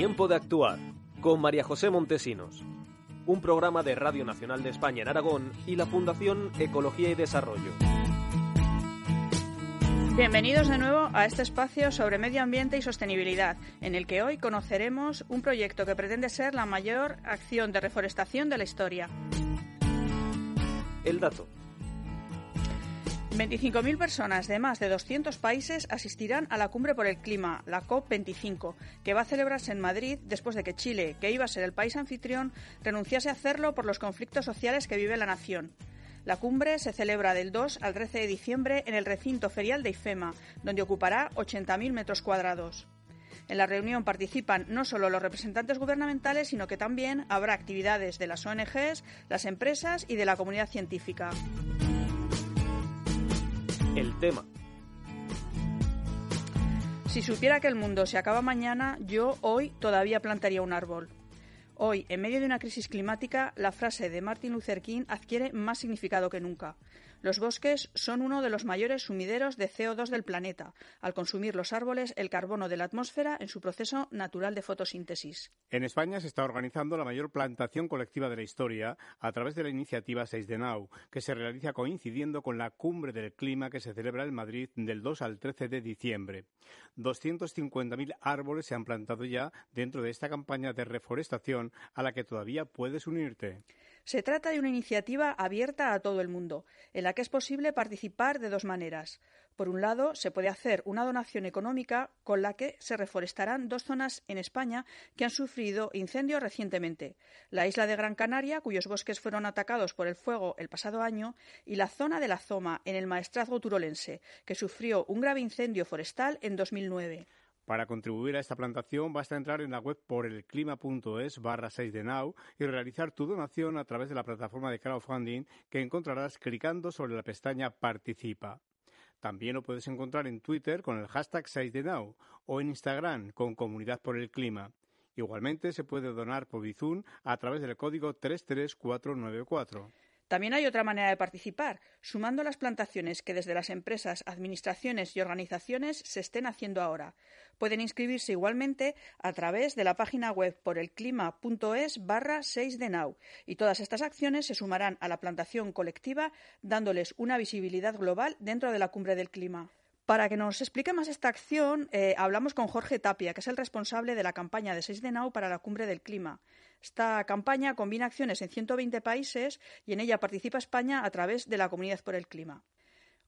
Tiempo de actuar con María José Montesinos. Un programa de Radio Nacional de España en Aragón y la Fundación Ecología y Desarrollo. Bienvenidos de nuevo a este espacio sobre medio ambiente y sostenibilidad, en el que hoy conoceremos un proyecto que pretende ser la mayor acción de reforestación de la historia. El dato. 25.000 personas de más de 200 países asistirán a la Cumbre por el Clima, la COP25, que va a celebrarse en Madrid después de que Chile, que iba a ser el país anfitrión, renunciase a hacerlo por los conflictos sociales que vive la nación. La cumbre se celebra del 2 al 13 de diciembre en el recinto ferial de IFEMA, donde ocupará 80.000 metros cuadrados. En la reunión participan no solo los representantes gubernamentales, sino que también habrá actividades de las ONGs, las empresas y de la comunidad científica. El tema. Si supiera que el mundo se acaba mañana, yo hoy todavía plantaría un árbol. Hoy, en medio de una crisis climática, la frase de Martin Luther King adquiere más significado que nunca. Los bosques son uno de los mayores sumideros de CO2 del planeta, al consumir los árboles el carbono de la atmósfera en su proceso natural de fotosíntesis. En España se está organizando la mayor plantación colectiva de la historia a través de la iniciativa 6 de Nau, que se realiza coincidiendo con la Cumbre del Clima que se celebra en Madrid del 2 al 13 de diciembre. 250.000 árboles se han plantado ya dentro de esta campaña de reforestación a la que todavía puedes unirte. Se trata de una iniciativa abierta a todo el mundo, en la que es posible participar de dos maneras. Por un lado, se puede hacer una donación económica con la que se reforestarán dos zonas en España que han sufrido incendios recientemente. La isla de Gran Canaria, cuyos bosques fueron atacados por el fuego el pasado año, y la zona de la Zoma, en el Maestrazgo turolense, que sufrió un grave incendio forestal en 2009. Para contribuir a esta plantación basta entrar en la web por elclima.es barra 6 de y realizar tu donación a través de la plataforma de crowdfunding que encontrarás clicando sobre la pestaña Participa. También lo puedes encontrar en Twitter con el hashtag 6 de Now o en Instagram con Comunidad por el Clima. Igualmente se puede donar por Bizum a través del código 33494. También hay otra manera de participar, sumando las plantaciones que desde las empresas, administraciones y organizaciones se estén haciendo ahora. Pueden inscribirse igualmente a través de la página web por elclima.es barra 6 de Now y todas estas acciones se sumarán a la plantación colectiva dándoles una visibilidad global dentro de la cumbre del clima. Para que nos explique más esta acción, eh, hablamos con Jorge Tapia, que es el responsable de la campaña de 6 de Now para la cumbre del clima. Esta campaña combina acciones en 120 países y en ella participa España a través de la Comunidad por el Clima.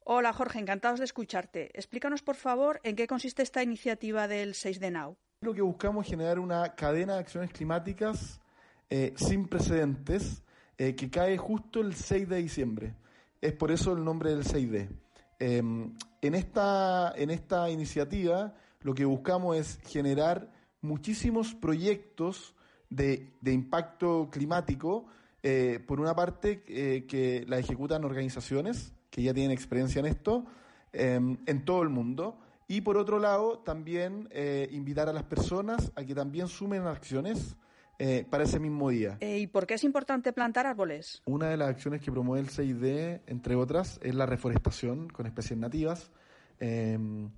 Hola Jorge, encantados de escucharte. Explícanos por favor en qué consiste esta iniciativa del 6 de Now. Lo que buscamos es generar una cadena de acciones climáticas eh, sin precedentes eh, que cae justo el 6 de diciembre. Es por eso el nombre del 6D. Em, en, esta, en esta iniciativa lo que buscamos es generar muchísimos proyectos de, impacto climático, eh, por una parte, eh, que la ejecutan organizaciones que ya tienen experiencia en esto, em, en todo el mundo. Y por otro lado, también eh, invitar a las personas a que también sumen acciones para ese mismo día. ¿Y por qué es importante plantar árboles? Una de las acciones que promueve el 6D, entre otras, es la reforestación con especies nativas. Em,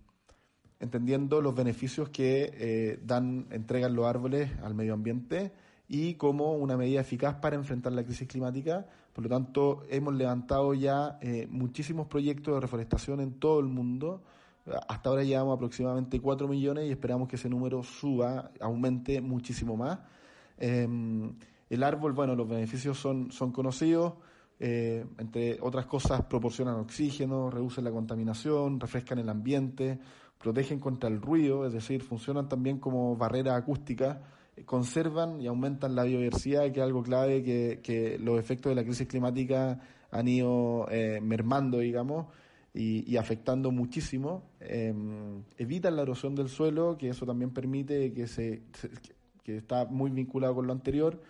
entendiendo los beneficios que eh, dan, entregan los árboles al medio ambiente y como una medida eficaz para enfrentar la crisis climática. Por lo tanto, hemos levantado ya eh, muchísimos proyectos de reforestación en todo el mundo. Hasta ahora llevamos aproximadamente 4 millones y esperamos que ese número suba, aumente muchísimo más. Em, el árbol, bueno, los beneficios son, son conocidos. Eh, entre otras cosas, proporcionan oxígeno, reducen la contaminación, refrescan el ambiente, protegen contra el ruido, es decir, funcionan también como barrera acústica, eh, conservan y aumentan la biodiversidad, que es algo clave que, los efectos de la crisis climática han ido eh, mermando, digamos. y, afectando muchísimo. Em, evitan la erosión del suelo, que eso también permite que se, que está muy vinculado con lo anterior,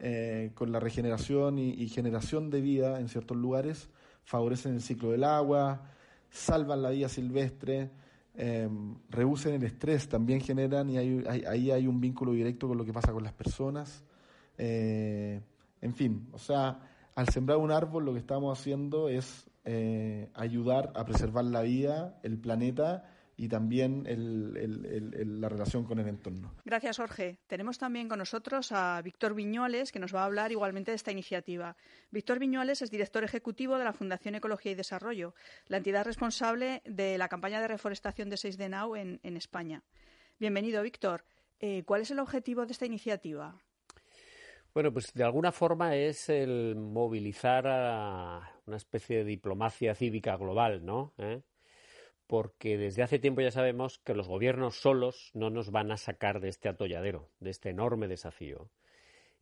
eh, con la regeneración y, generación de vida en ciertos lugares, favorecen el ciclo del agua, salvan la vida silvestre, eh, reducen el estrés, también generan, y ahí hay, un vínculo directo con lo que pasa con las personas. Eh, en fin, o sea, al sembrar un árbol lo que estamos haciendo es eh, ayudar a preservar la vida, el planeta y también la relación con el entorno. Gracias, Jorge. Tenemos también con nosotros a Víctor Viñuales, que nos va a hablar igualmente de esta iniciativa. Víctor Viñuales es director ejecutivo de la Fundación Ecología y Desarrollo, la entidad responsable de la campaña de reforestación de 6 de Nau en, España. Bienvenido, Víctor. Eh, ¿Cuál es el objetivo de esta iniciativa? Bueno, pues de alguna forma es el movilizar a una especie de diplomacia cívica global, ¿no? ¿Eh? Porque desde hace tiempo ya sabemos que los gobiernos solos no nos van a sacar de este atolladero, de este enorme desafío.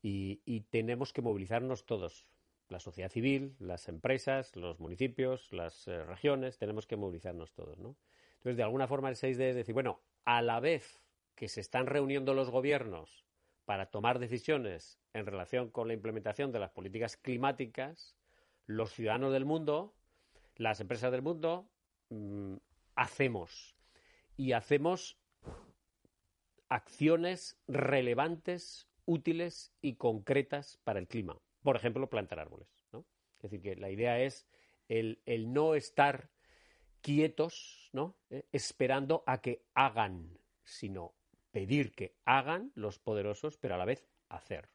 Y, tenemos que movilizarnos todos, la sociedad civil, las empresas, los municipios, las eh, regiones, tenemos que movilizarnos todos, ¿no? Entonces, de alguna forma el 6D es decir, bueno, a la vez que se están reuniendo los gobiernos para tomar decisiones en relación con la implementación de las políticas climáticas, los ciudadanos del mundo, las empresas del mundo, mm, hacemos. Y hacemos acciones relevantes, útiles y concretas para el clima. Por ejemplo, plantar árboles. Es decir, que la idea es el, no estar quietos, ¿no? Eh, esperando a que hagan, sino pedir que hagan los poderosos, pero a la vez hacer.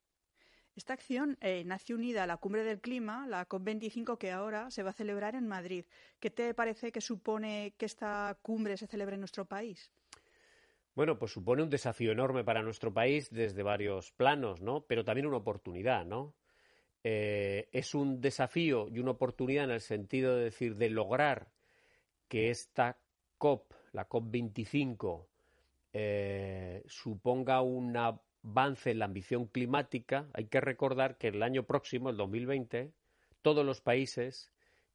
Esta acción eh, nace unida a la Cumbre del Clima, la COP25, que ahora se va a celebrar en Madrid. ¿Qué te parece que supone que esta cumbre se celebre en nuestro país? Bueno, pues supone un desafío enorme para nuestro país desde varios planos, ¿no? Pero también una oportunidad, ¿no? Eh, es un desafío y una oportunidad en el sentido de decir de lograr que esta COP, la COP25, eh, suponga un avance en la ambición climática, hay que recordar que el año próximo, el 2020, todos los países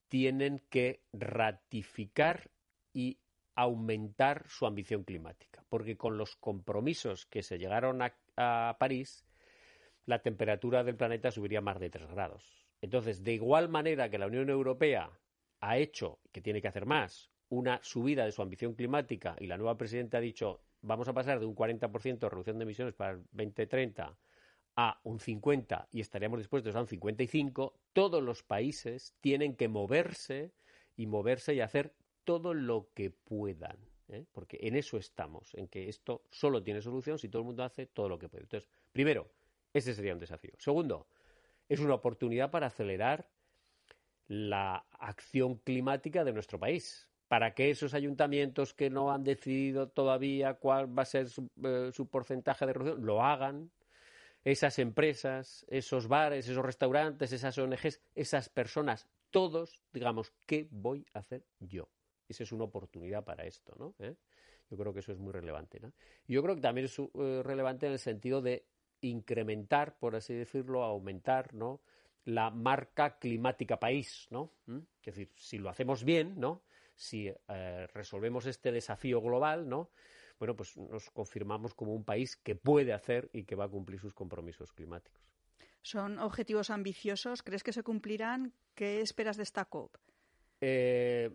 tienen que ratificar y aumentar su ambición climática, porque con los compromisos que se llegaron a, París, la temperatura del planeta subiría más de 3 grados. Entonces, de igual manera que la Unión Europea ha hecho, que tiene que hacer más, una subida de su ambición climática y la nueva presidenta ha dicho vamos a pasar de un 40% de reducción de emisiones para el 2030 a un 50 y estaríamos dispuestos a un 55, todos los países tienen que moverse y moverse y hacer todo lo que puedan. ¿eh? Porque en eso estamos, en que esto solo tiene solución si todo el mundo hace todo lo que puede. Entonces, primero, ese sería un desafío. Segundo, es una oportunidad para acelerar la acción climática de nuestro país para que esos ayuntamientos que no han decidido todavía cuál va a ser su, eh, porcentaje de reducción lo hagan, esas empresas, esos bares, esos restaurantes, esas ONGs, esas personas, todos, digamos, ¿qué voy a hacer yo? Esa es una oportunidad para esto, ¿no? ¿Eh? Yo creo que eso es muy relevante, ¿no? Yo creo que también es eh, relevante en el sentido de incrementar, por así decirlo, aumentar, ¿no? La marca climática país, ¿no? ¿Mm? Es decir, si lo hacemos bien, ¿no? Si eh, resolvemos este desafío global, ¿no? Bueno, pues nos confirmamos como un país que puede hacer y que va a cumplir sus compromisos climáticos. Son objetivos ambiciosos. ¿Crees que se cumplirán? ¿Qué esperas de esta COP? Eh,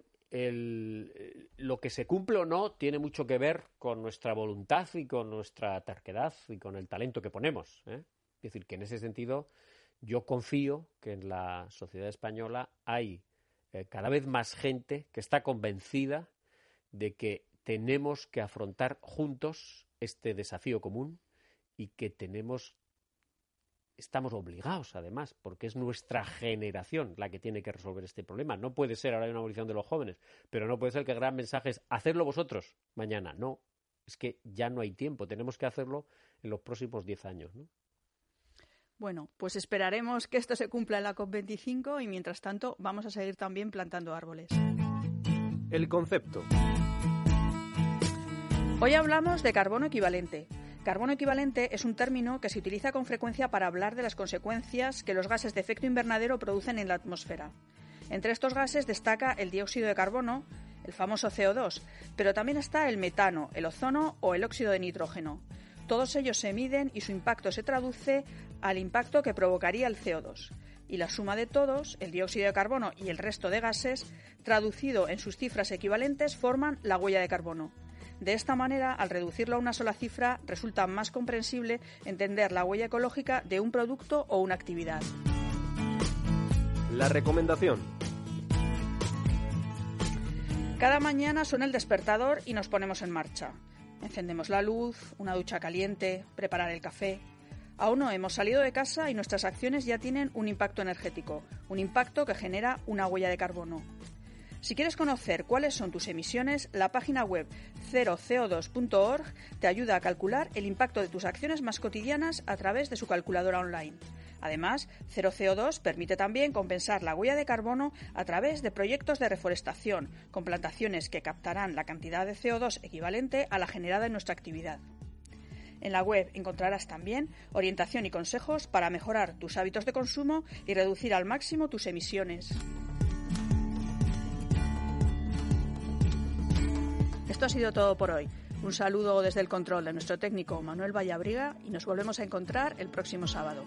lo que se cumple o no tiene mucho que ver con nuestra voluntad y con nuestra terquedad y con el talento que ponemos. ¿eh? Es decir, que en ese sentido yo confío que en la sociedad española hay eh, cada vez más gente que está convencida de que tenemos que afrontar juntos este desafío común y que tenemos estamos obligados además porque es nuestra generación la que tiene que resolver este problema no puede ser ahora hay una movilización de los jóvenes pero no puede ser que el gran mensaje es hacerlo vosotros mañana no es que ya no hay tiempo tenemos que hacerlo en los próximos diez años ¿no? Bueno, pues esperaremos que esto se cumpla en la COP25 y mientras tanto vamos a seguir también plantando árboles. El concepto. Hoy hablamos de carbono equivalente. Carbono equivalente es un término que se utiliza con frecuencia para hablar de las consecuencias que los gases de efecto invernadero producen en la atmósfera. Entre estos gases destaca el dióxido de carbono, el famoso CO2, pero también está el metano, el ozono o el óxido de nitrógeno. Todos ellos se miden y su impacto se traduce al impacto que provocaría el CO2. Y la suma de todos, el dióxido de carbono y el resto de gases, traducido en sus cifras equivalentes, forman la huella de carbono. De esta manera, al reducirlo a una sola cifra, resulta más comprensible entender la huella ecológica de un producto o una actividad. La recomendación. Cada mañana suena el despertador y nos ponemos en marcha. Encendemos la luz, una ducha caliente, preparar el café. Aún no hemos salido de casa y nuestras acciones ya tienen un impacto energético, un impacto que genera una huella de carbono. Si quieres conocer cuáles son tus emisiones, la página web 0co2.org te ayuda a calcular el impacto de tus acciones más cotidianas a través de su calculadora online. Además, 0CO2 permite también compensar la huella de carbono a través de proyectos de reforestación, con plantaciones que captarán la cantidad de CO2 equivalente a la generada en nuestra actividad. En la web encontrarás también orientación y consejos para mejorar tus hábitos de consumo y reducir al máximo tus emisiones. Esto ha sido todo por hoy. Un saludo desde el control de nuestro técnico Manuel Vallabriga y nos volvemos a encontrar el próximo sábado.